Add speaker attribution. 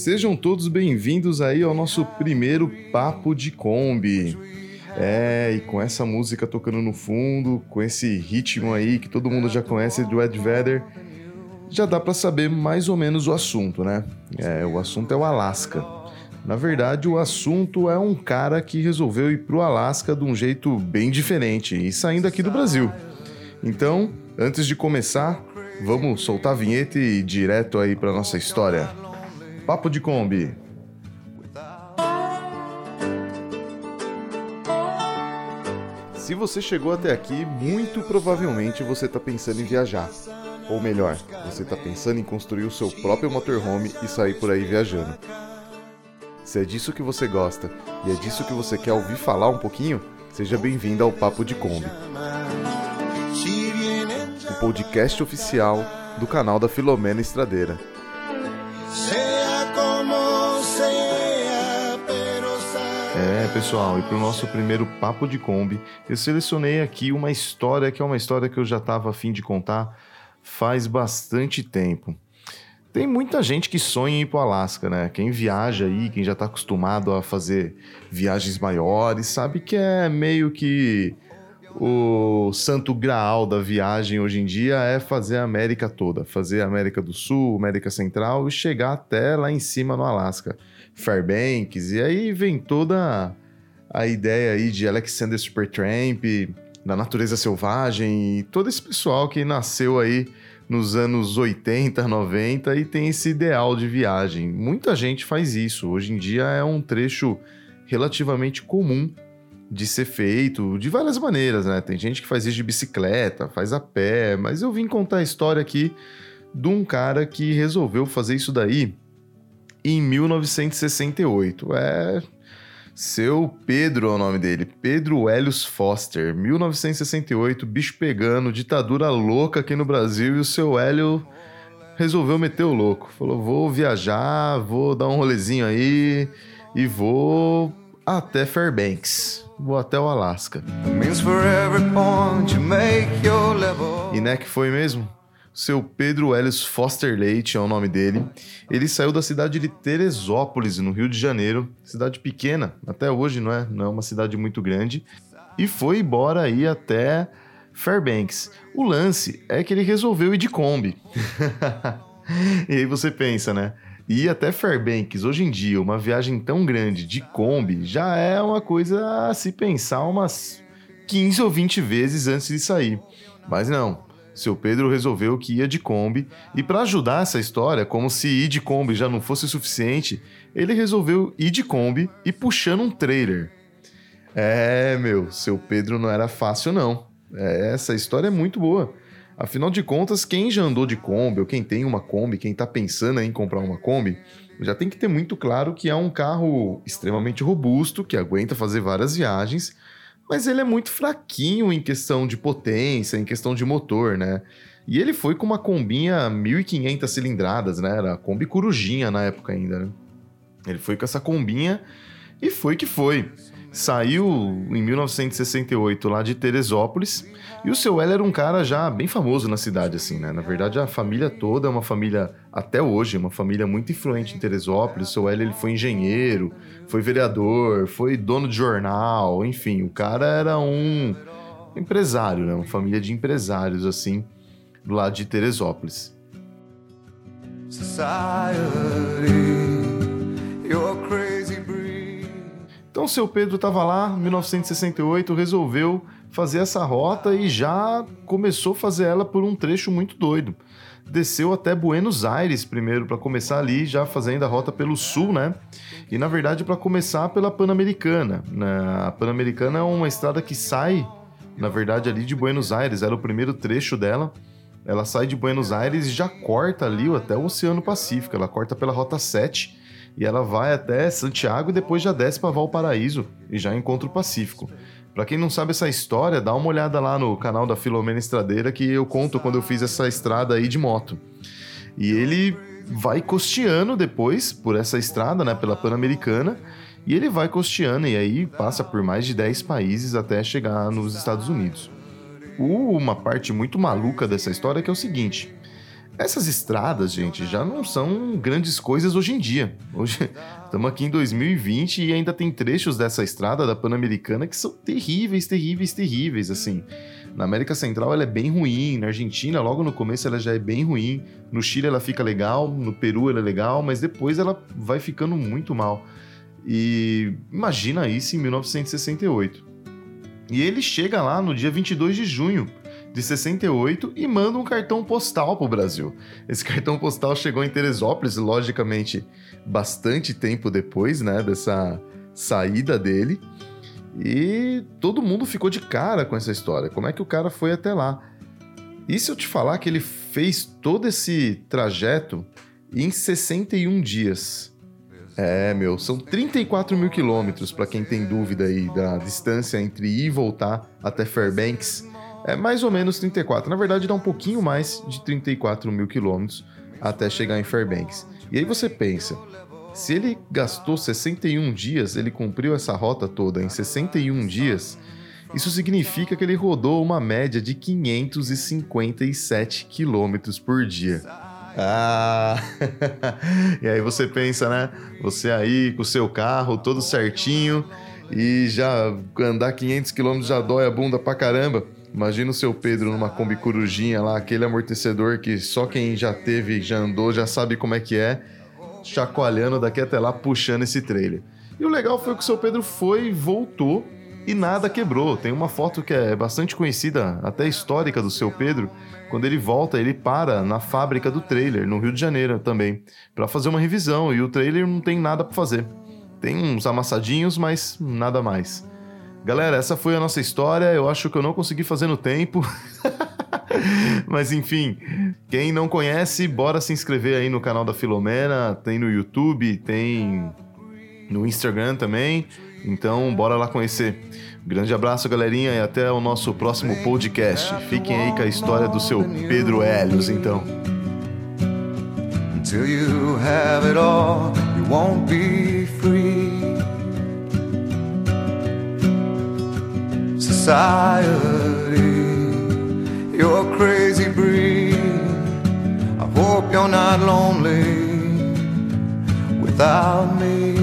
Speaker 1: Sejam todos bem-vindos aí ao nosso primeiro Papo de Kombi. É, e com essa música tocando no fundo, com esse ritmo aí que todo mundo já conhece do Ed Vedder, já dá para saber mais ou menos o assunto, né? É, o assunto é o Alasca. Na verdade, o assunto é um cara que resolveu ir pro Alasca de um jeito bem diferente e saindo aqui do Brasil. Então, antes de começar, vamos soltar a vinheta e ir direto aí para nossa história. Papo de Kombi. Se você chegou até aqui, muito provavelmente você está pensando em viajar. Ou melhor, você está pensando em construir o seu próprio motorhome e sair por aí viajando. Se é disso que você gosta e é disso que você quer ouvir falar um pouquinho, seja bem-vindo ao Papo de Kombi. O podcast oficial do canal da Filomena Estradeira. É, pessoal, e para o nosso primeiro Papo de Kombi, eu selecionei aqui uma história que é uma história que eu já estava a fim de contar faz bastante tempo. Tem muita gente que sonha em ir para o Alasca, né? Quem viaja aí, quem já está acostumado a fazer viagens maiores, sabe que é meio que o santo graal da viagem hoje em dia é fazer a América toda, fazer a América do Sul, América Central e chegar até lá em cima no Alasca. Fairbanks, e aí vem toda a ideia aí de Alexander Supertramp, da natureza selvagem, e todo esse pessoal que nasceu aí nos anos 80, 90 e tem esse ideal de viagem. Muita gente faz isso. Hoje em dia é um trecho relativamente comum de ser feito de várias maneiras, né? Tem gente que faz isso de bicicleta, faz a pé, mas eu vim contar a história aqui de um cara que resolveu fazer isso daí em 1968. É. Seu Pedro é o nome dele, Pedro Helios Foster, 1968, bicho pegando, ditadura louca aqui no Brasil e o seu Hélio resolveu meter o louco. Falou: vou viajar, vou dar um rolezinho aí e vou até Fairbanks. Vou até o Alasca. E né que foi mesmo? Seu Pedro Ellis Foster Leite é o nome dele. Ele saiu da cidade de Teresópolis, no Rio de Janeiro, cidade pequena, até hoje não é, não é uma cidade muito grande, e foi embora aí até Fairbanks. O lance é que ele resolveu ir de Kombi. e aí você pensa, né? Ir até Fairbanks, hoje em dia, uma viagem tão grande de Kombi já é uma coisa a se pensar umas 15 ou 20 vezes antes de sair. Mas não, seu Pedro resolveu que ia de Kombi e para ajudar essa história, como se ir de Kombi já não fosse suficiente, ele resolveu ir de Kombi e puxando um trailer. É, meu, seu Pedro não era fácil não. É, essa história é muito boa. Afinal de contas, quem já andou de Kombi ou quem tem uma Kombi, quem está pensando em comprar uma Kombi, já tem que ter muito claro que é um carro extremamente robusto, que aguenta fazer várias viagens mas ele é muito fraquinho em questão de potência, em questão de motor, né? E ele foi com uma combinha 1.500 cilindradas, né? Era a Kombi Corujinha na época ainda, né? Ele foi com essa combinha e foi que foi saiu em 1968 lá de Teresópolis e o seu L era um cara já bem famoso na cidade, assim, né? Na verdade, a família toda é uma família, até hoje, uma família muito influente em Teresópolis. O seu L ele foi engenheiro, foi vereador, foi dono de jornal, enfim, o cara era um empresário, né? Uma família de empresários, assim, do lado de Teresópolis. Society. Então, seu Pedro estava lá, 1968, resolveu fazer essa rota e já começou a fazer ela por um trecho muito doido. Desceu até Buenos Aires primeiro para começar ali, já fazendo a rota pelo sul, né? E na verdade para começar pela Pan-Americana. Né? A Pan-Americana é uma estrada que sai, na verdade, ali de Buenos Aires, era o primeiro trecho dela. Ela sai de Buenos Aires e já corta ali até o Oceano Pacífico. Ela corta pela Rota 7 e ela vai até Santiago e depois já desce para Valparaíso e já encontra o Pacífico. Para quem não sabe essa história, dá uma olhada lá no canal da Filomena Estradeira que eu conto quando eu fiz essa estrada aí de moto. E ele vai costeando depois por essa estrada, né, pela Pan-Americana, e ele vai costeando e aí passa por mais de 10 países até chegar nos Estados Unidos. Uma parte muito maluca dessa história é que é o seguinte: Essas estradas, gente, já não são grandes coisas hoje em dia. Hoje estamos aqui em 2020 e ainda tem trechos dessa estrada da Pan-Americana que são terríveis, terríveis, terríveis, assim. Na América Central ela é bem ruim, na Argentina logo no começo ela já é bem ruim, no Chile ela fica legal, no Peru ela é legal, mas depois ela vai ficando muito mal. E imagina isso em 1968. E ele chega lá no dia 22 de junho de 68 e manda um cartão postal para o Brasil. Esse cartão postal chegou em Teresópolis, logicamente, bastante tempo depois, né, dessa saída dele. E todo mundo ficou de cara com essa história. Como é que o cara foi até lá? E se eu te falar que ele fez todo esse trajeto em 61 dias? É, meu, são 34 mil quilômetros, para quem tem dúvida aí da distância entre ir e voltar até Fairbanks. É mais ou menos 34. Na verdade, dá um pouquinho mais de 34 mil quilômetros até chegar em Fairbanks. E aí você pensa, se ele gastou 61 dias, ele cumpriu essa rota toda em 61 dias, isso significa que ele rodou uma média de 557 quilômetros por dia. Ah! e aí você pensa, né? Você aí com o seu carro todo certinho e já andar 500 quilômetros já dói a bunda pra caramba. Imagina o seu Pedro numa Kombi Corujinha lá, aquele amortecedor que só quem já teve, já andou, já sabe como é que é, chacoalhando daqui até lá, puxando esse trailer. E o legal foi que o seu Pedro foi, voltou e nada quebrou. Tem uma foto que é bastante conhecida, até histórica do seu Pedro. Quando ele volta, ele para na fábrica do trailer, no Rio de Janeiro também, para fazer uma revisão e o trailer não tem nada para fazer. Tem uns amassadinhos, mas nada mais. Galera, essa foi a nossa história. Eu acho que eu não consegui fazer no tempo. Mas enfim, quem não conhece, bora se inscrever aí no canal da Filomena. Tem no YouTube, tem no Instagram também. Então, bora lá conhecer. Grande abraço, galerinha, e até o nosso próximo podcast. Fiquem aí com a história do seu Pedro Hélios, então. Until you have it all, you won't be You're a crazy breed. I hope you're not lonely without me.